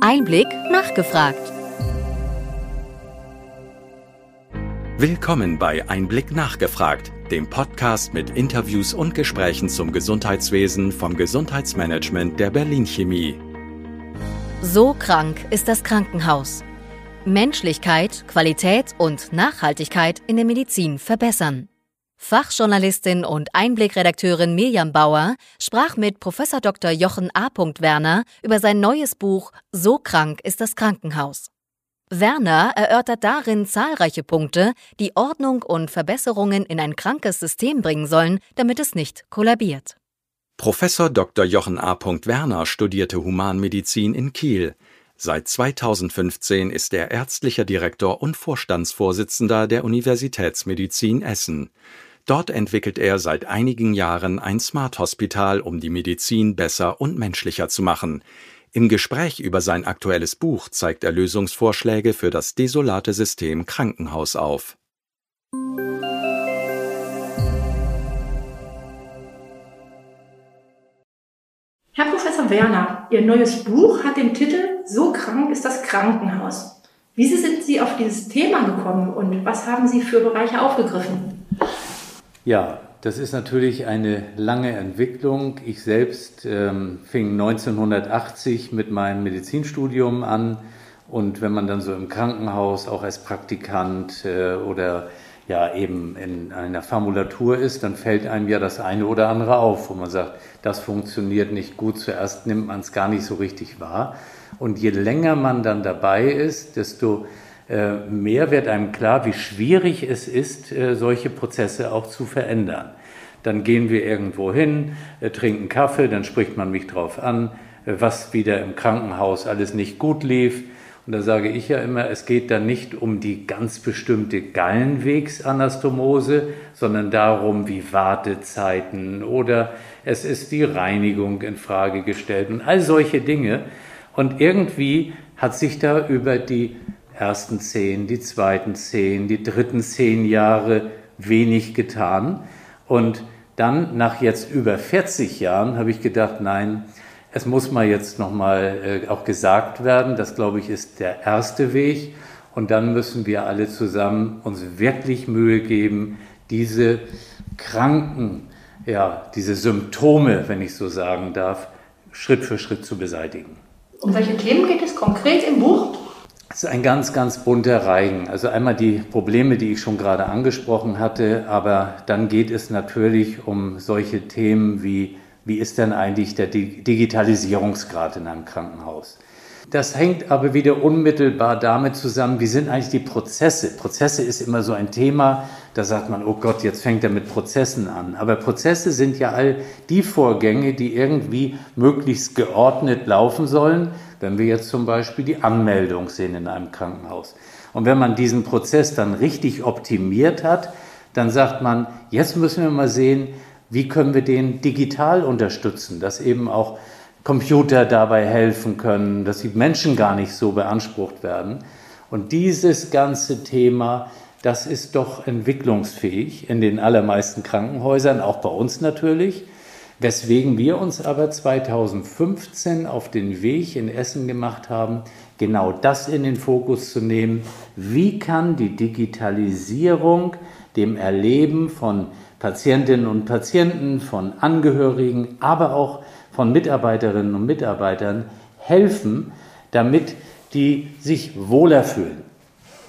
Einblick nachgefragt. Willkommen bei Einblick nachgefragt, dem Podcast mit Interviews und Gesprächen zum Gesundheitswesen vom Gesundheitsmanagement der Berlin Chemie. So krank ist das Krankenhaus. Menschlichkeit, Qualität und Nachhaltigkeit in der Medizin verbessern. Fachjournalistin und Einblickredakteurin Mirjam Bauer sprach mit Prof. Dr. Jochen A. Werner über sein neues Buch So krank ist das Krankenhaus. Werner erörtert darin zahlreiche Punkte, die Ordnung und Verbesserungen in ein krankes System bringen sollen, damit es nicht kollabiert. Professor Dr. Jochen A. Werner studierte Humanmedizin in Kiel. Seit 2015 ist er ärztlicher Direktor und Vorstandsvorsitzender der Universitätsmedizin Essen. Dort entwickelt er seit einigen Jahren ein Smart Hospital, um die Medizin besser und menschlicher zu machen. Im Gespräch über sein aktuelles Buch zeigt er Lösungsvorschläge für das desolate System Krankenhaus auf. Herr Professor Werner, Ihr neues Buch hat den Titel So krank ist das Krankenhaus. Wie sind Sie auf dieses Thema gekommen und was haben Sie für Bereiche aufgegriffen? Ja, das ist natürlich eine lange Entwicklung. Ich selbst ähm, fing 1980 mit meinem Medizinstudium an und wenn man dann so im Krankenhaus auch als Praktikant äh, oder ja eben in einer Formulatur ist, dann fällt einem ja das eine oder andere auf, wo man sagt, das funktioniert nicht gut. Zuerst nimmt man es gar nicht so richtig wahr. Und je länger man dann dabei ist, desto mehr wird einem klar, wie schwierig es ist, äh, solche Prozesse auch zu verändern. Dann gehen wir irgendwo hin, äh, trinken Kaffee, dann spricht man mich drauf an, was wieder im Krankenhaus alles nicht gut lief. Und da sage ich ja immer, es geht dann nicht um die ganz bestimmte Gallenwegsanastomose, sondern darum, wie Wartezeiten oder es ist die Reinigung in Frage gestellt und all solche Dinge. Und irgendwie hat sich da über die ersten zehn, die zweiten zehn, die dritten zehn Jahre wenig getan. Und dann nach jetzt über 40 Jahren habe ich gedacht, nein, es muss mal jetzt nochmal äh, auch gesagt werden. Das, glaube ich, ist der erste Weg. Und dann müssen wir alle zusammen uns wirklich Mühe geben, diese Kranken, ja, diese Symptome, wenn ich so sagen darf, Schritt für Schritt zu beseitigen. Um welche Themen geht es konkret im Buch? Es ist ein ganz, ganz bunter Reigen. Also einmal die Probleme, die ich schon gerade angesprochen hatte, aber dann geht es natürlich um solche Themen wie, wie ist denn eigentlich der Digitalisierungsgrad in einem Krankenhaus? Das hängt aber wieder unmittelbar damit zusammen, wie sind eigentlich die Prozesse? Prozesse ist immer so ein Thema, da sagt man, oh Gott, jetzt fängt er mit Prozessen an. Aber Prozesse sind ja all die Vorgänge, die irgendwie möglichst geordnet laufen sollen, wenn wir jetzt zum Beispiel die Anmeldung sehen in einem Krankenhaus. Und wenn man diesen Prozess dann richtig optimiert hat, dann sagt man, jetzt müssen wir mal sehen, wie können wir den digital unterstützen, dass eben auch Computer dabei helfen können, dass die Menschen gar nicht so beansprucht werden. Und dieses ganze Thema, das ist doch entwicklungsfähig in den allermeisten Krankenhäusern, auch bei uns natürlich. Weswegen wir uns aber 2015 auf den Weg in Essen gemacht haben, genau das in den Fokus zu nehmen. Wie kann die Digitalisierung dem Erleben von Patientinnen und Patienten, von Angehörigen, aber auch von Mitarbeiterinnen und Mitarbeitern helfen, damit die sich wohler fühlen.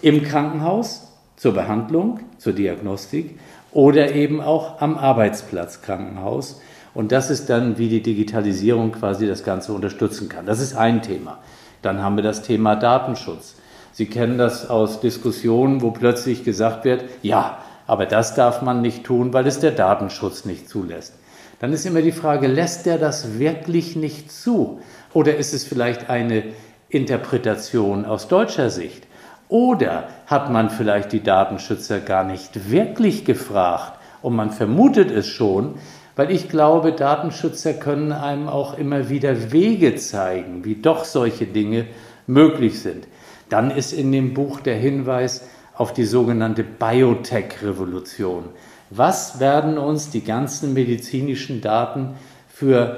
Im Krankenhaus, zur Behandlung, zur Diagnostik oder eben auch am Arbeitsplatz Krankenhaus und das ist dann, wie die Digitalisierung quasi das Ganze unterstützen kann. Das ist ein Thema. Dann haben wir das Thema Datenschutz. Sie kennen das aus Diskussionen, wo plötzlich gesagt wird, ja, aber das darf man nicht tun, weil es der Datenschutz nicht zulässt. Dann ist immer die Frage, lässt der das wirklich nicht zu? Oder ist es vielleicht eine Interpretation aus deutscher Sicht? Oder hat man vielleicht die Datenschützer gar nicht wirklich gefragt und man vermutet es schon, weil ich glaube, Datenschützer können einem auch immer wieder Wege zeigen, wie doch solche Dinge möglich sind. Dann ist in dem Buch der Hinweis auf die sogenannte Biotech-Revolution. Was werden uns die ganzen medizinischen Daten für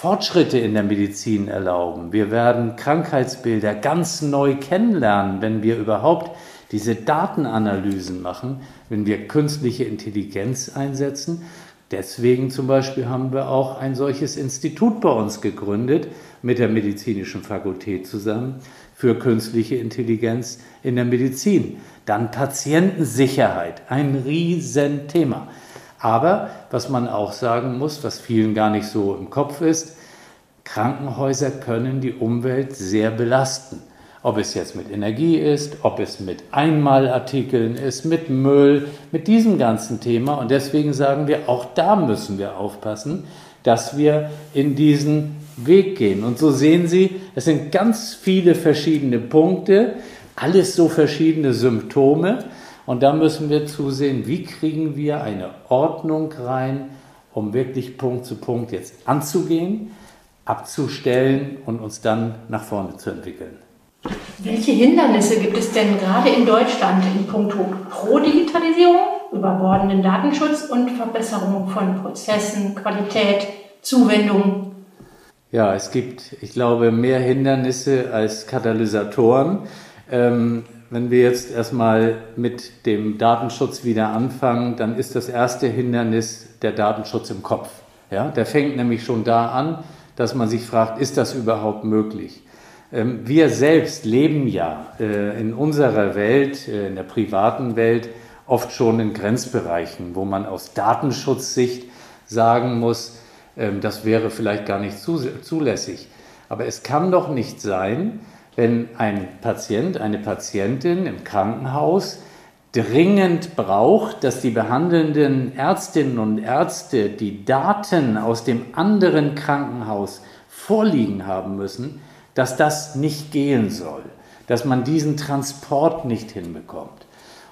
Fortschritte in der Medizin erlauben. Wir werden Krankheitsbilder ganz neu kennenlernen, wenn wir überhaupt diese Datenanalysen machen, wenn wir künstliche Intelligenz einsetzen. Deswegen zum Beispiel haben wir auch ein solches Institut bei uns gegründet, mit der medizinischen Fakultät zusammen, für künstliche Intelligenz in der Medizin. Dann Patientensicherheit, ein Riesenthema. Aber was man auch sagen muss, was vielen gar nicht so im Kopf ist, Krankenhäuser können die Umwelt sehr belasten. Ob es jetzt mit Energie ist, ob es mit Einmalartikeln ist, mit Müll, mit diesem ganzen Thema. Und deswegen sagen wir, auch da müssen wir aufpassen, dass wir in diesen Weg gehen. Und so sehen Sie, es sind ganz viele verschiedene Punkte, alles so verschiedene Symptome. Und da müssen wir zusehen, wie kriegen wir eine Ordnung rein, um wirklich Punkt zu Punkt jetzt anzugehen, abzustellen und uns dann nach vorne zu entwickeln. Welche Hindernisse gibt es denn gerade in Deutschland in puncto Pro-Digitalisierung, überbordenden Datenschutz und Verbesserung von Prozessen, Qualität, Zuwendung? Ja, es gibt, ich glaube, mehr Hindernisse als Katalysatoren. Ähm, wenn wir jetzt erstmal mit dem Datenschutz wieder anfangen, dann ist das erste Hindernis der Datenschutz im Kopf. Ja, der fängt nämlich schon da an, dass man sich fragt, ist das überhaupt möglich? Ähm, wir selbst leben ja äh, in unserer Welt, äh, in der privaten Welt, oft schon in Grenzbereichen, wo man aus Datenschutzsicht sagen muss, das wäre vielleicht gar nicht zulässig. Aber es kann doch nicht sein, wenn ein Patient, eine Patientin im Krankenhaus dringend braucht, dass die behandelnden Ärztinnen und Ärzte die Daten aus dem anderen Krankenhaus vorliegen haben müssen, dass das nicht gehen soll, dass man diesen Transport nicht hinbekommt.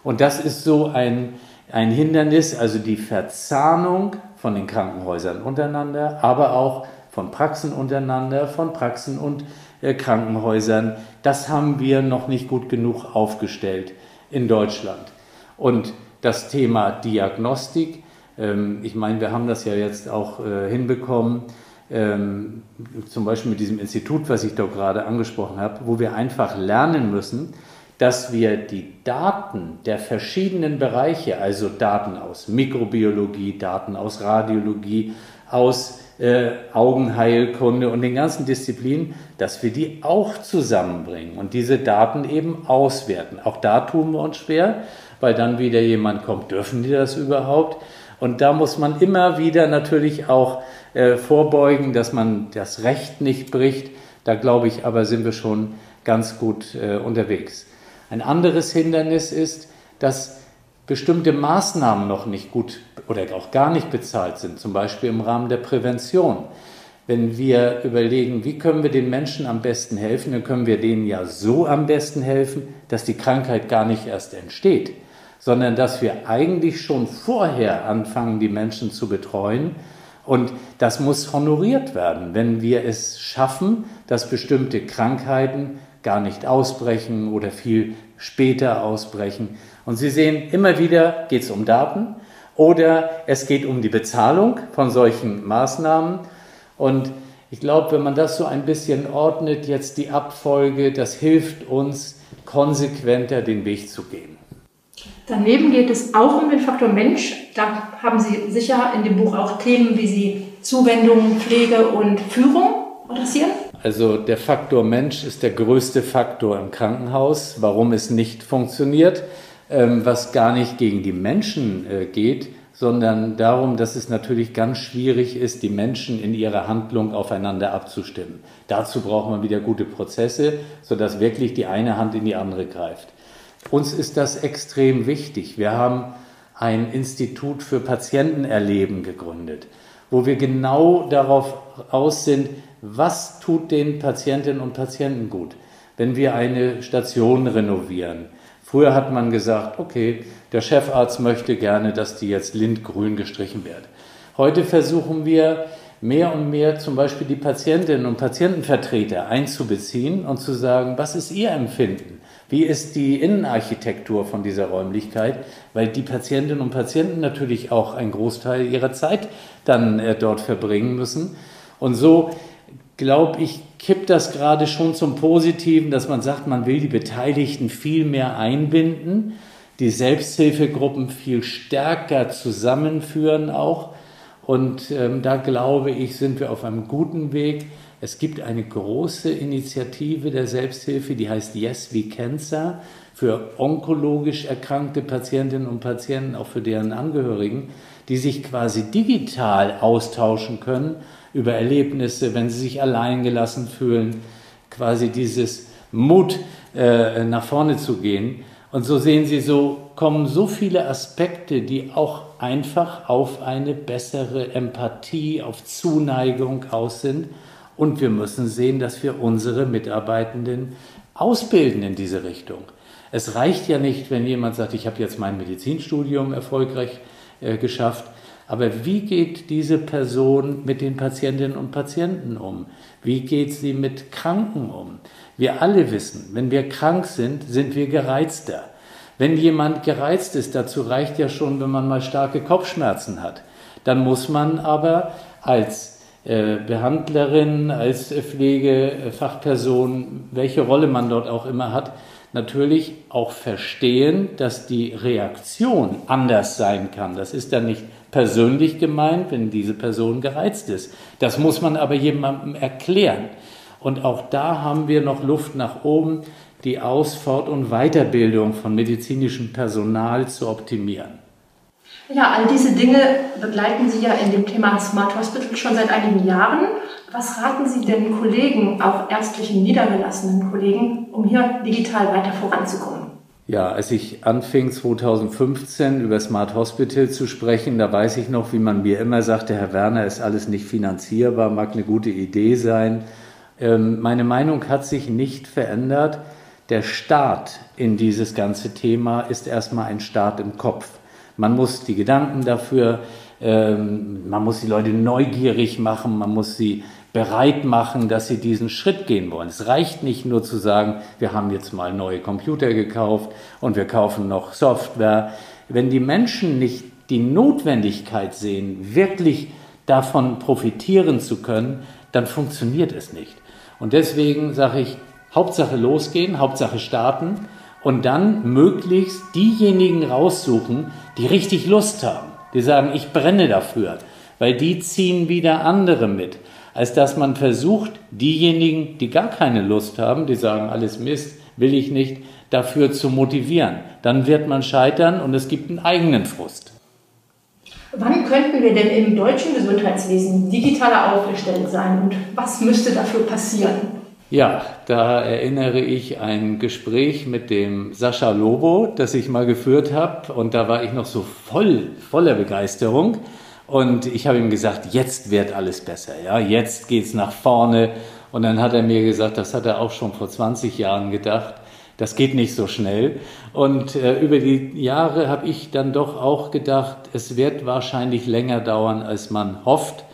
Und das ist so ein, ein Hindernis, also die Verzahnung von den Krankenhäusern untereinander, aber auch von Praxen untereinander, von Praxen und äh, Krankenhäusern. Das haben wir noch nicht gut genug aufgestellt in Deutschland. Und das Thema Diagnostik, ähm, ich meine, wir haben das ja jetzt auch äh, hinbekommen, ähm, zum Beispiel mit diesem Institut, was ich da gerade angesprochen habe, wo wir einfach lernen müssen, dass wir die Daten der verschiedenen Bereiche, also Daten aus Mikrobiologie, Daten aus Radiologie, aus äh, Augenheilkunde und den ganzen Disziplinen, dass wir die auch zusammenbringen und diese Daten eben auswerten. Auch da tun wir uns schwer, weil dann wieder jemand kommt, dürfen die das überhaupt? Und da muss man immer wieder natürlich auch äh, vorbeugen, dass man das Recht nicht bricht. Da glaube ich aber, sind wir schon ganz gut äh, unterwegs. Ein anderes Hindernis ist, dass bestimmte Maßnahmen noch nicht gut oder auch gar nicht bezahlt sind, zum Beispiel im Rahmen der Prävention. Wenn wir überlegen, wie können wir den Menschen am besten helfen, dann können wir denen ja so am besten helfen, dass die Krankheit gar nicht erst entsteht, sondern dass wir eigentlich schon vorher anfangen, die Menschen zu betreuen. Und das muss honoriert werden, wenn wir es schaffen, dass bestimmte Krankheiten gar nicht ausbrechen oder viel später ausbrechen. Und Sie sehen, immer wieder geht es um Daten oder es geht um die Bezahlung von solchen Maßnahmen. Und ich glaube, wenn man das so ein bisschen ordnet, jetzt die Abfolge, das hilft uns, konsequenter den Weg zu gehen. Daneben geht es auch um den Faktor Mensch. Da haben Sie sicher in dem Buch auch Themen, wie Sie Zuwendung, Pflege und Führung adressieren. Also der Faktor Mensch ist der größte Faktor im Krankenhaus, warum es nicht funktioniert, ähm, was gar nicht gegen die Menschen äh, geht, sondern darum, dass es natürlich ganz schwierig ist, die Menschen in ihrer Handlung aufeinander abzustimmen. Dazu braucht man wieder gute Prozesse, sodass wirklich die eine Hand in die andere greift. Uns ist das extrem wichtig. Wir haben ein Institut für Patientenerleben gegründet, wo wir genau darauf aus sind, was tut den Patientinnen und Patienten gut, wenn wir eine Station renovieren. Früher hat man gesagt, okay, der Chefarzt möchte gerne, dass die jetzt lindgrün gestrichen wird. Heute versuchen wir mehr und mehr zum Beispiel die Patientinnen und Patientenvertreter einzubeziehen und zu sagen, was ist ihr Empfinden? Wie ist die Innenarchitektur von dieser Räumlichkeit? Weil die Patientinnen und Patienten natürlich auch einen Großteil ihrer Zeit dann äh, dort verbringen müssen. Und so, glaube ich, kippt das gerade schon zum Positiven, dass man sagt, man will die Beteiligten viel mehr einbinden, die Selbsthilfegruppen viel stärker zusammenführen auch. Und ähm, da glaube ich, sind wir auf einem guten Weg. Es gibt eine große Initiative der Selbsthilfe, die heißt Yes We Cancer für onkologisch erkrankte Patientinnen und Patienten, auch für deren Angehörigen, die sich quasi digital austauschen können über Erlebnisse, wenn sie sich alleingelassen fühlen, quasi dieses Mut äh, nach vorne zu gehen. Und so sehen Sie, so kommen so viele Aspekte, die auch einfach auf eine bessere Empathie, auf Zuneigung aus sind. Und wir müssen sehen, dass wir unsere Mitarbeitenden ausbilden in diese Richtung. Es reicht ja nicht, wenn jemand sagt, ich habe jetzt mein Medizinstudium erfolgreich äh, geschafft, aber wie geht diese Person mit den Patientinnen und Patienten um? Wie geht sie mit Kranken um? Wir alle wissen, wenn wir krank sind, sind wir gereizter. Wenn jemand gereizt ist, dazu reicht ja schon, wenn man mal starke Kopfschmerzen hat. Dann muss man aber als äh, Behandlerin, als Pflegefachperson, welche Rolle man dort auch immer hat, natürlich auch verstehen, dass die Reaktion anders sein kann. Das ist dann nicht persönlich gemeint, wenn diese Person gereizt ist. Das muss man aber jemandem erklären. Und auch da haben wir noch Luft nach oben, die Aus-, Fort- und Weiterbildung von medizinischem Personal zu optimieren. Ja, all diese Dinge begleiten Sie ja in dem Thema Smart Hospital schon seit einigen Jahren. Was raten Sie denn Kollegen, auch ärztlichen niedergelassenen Kollegen, um hier digital weiter voranzukommen? Ja, als ich anfing 2015 über Smart Hospital zu sprechen, da weiß ich noch, wie man mir immer sagte, Herr Werner, ist alles nicht finanzierbar, mag eine gute Idee sein. Ähm, meine Meinung hat sich nicht verändert. Der Start in dieses ganze Thema ist erstmal ein Start im Kopf. Man muss die Gedanken dafür, ähm, man muss die Leute neugierig machen, man muss sie bereit machen, dass sie diesen Schritt gehen wollen. Es reicht nicht nur zu sagen, wir haben jetzt mal neue Computer gekauft und wir kaufen noch Software. Wenn die Menschen nicht die Notwendigkeit sehen, wirklich davon profitieren zu können, dann funktioniert es nicht. Und deswegen sage ich, Hauptsache losgehen, Hauptsache starten und dann möglichst diejenigen raussuchen, die richtig Lust haben, die sagen, ich brenne dafür, weil die ziehen wieder andere mit, als dass man versucht, diejenigen, die gar keine Lust haben, die sagen, alles Mist, will ich nicht, dafür zu motivieren. Dann wird man scheitern und es gibt einen eigenen Frust. Wann könnten wir denn im deutschen Gesundheitswesen digitaler aufgestellt sein und was müsste dafür passieren? Ja, da erinnere ich ein Gespräch mit dem Sascha Lobo, das ich mal geführt habe. Und da war ich noch so voll, voller Begeisterung. Und ich habe ihm gesagt, jetzt wird alles besser. Ja, jetzt geht's nach vorne. Und dann hat er mir gesagt, das hat er auch schon vor 20 Jahren gedacht. Das geht nicht so schnell. Und äh, über die Jahre habe ich dann doch auch gedacht, es wird wahrscheinlich länger dauern, als man hofft.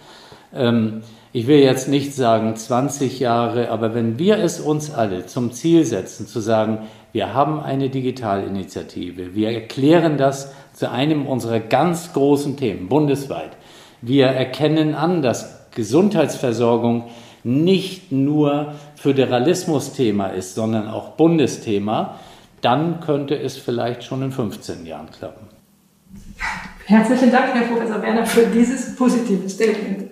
Ähm, ich will jetzt nicht sagen 20 Jahre, aber wenn wir es uns alle zum Ziel setzen, zu sagen, wir haben eine Digitalinitiative, wir erklären das zu einem unserer ganz großen Themen bundesweit. Wir erkennen an, dass Gesundheitsversorgung nicht nur Föderalismus-Thema ist, sondern auch Bundesthema, dann könnte es vielleicht schon in 15 Jahren klappen. Herzlichen Dank, Herr Professor Werner, für dieses positive Statement.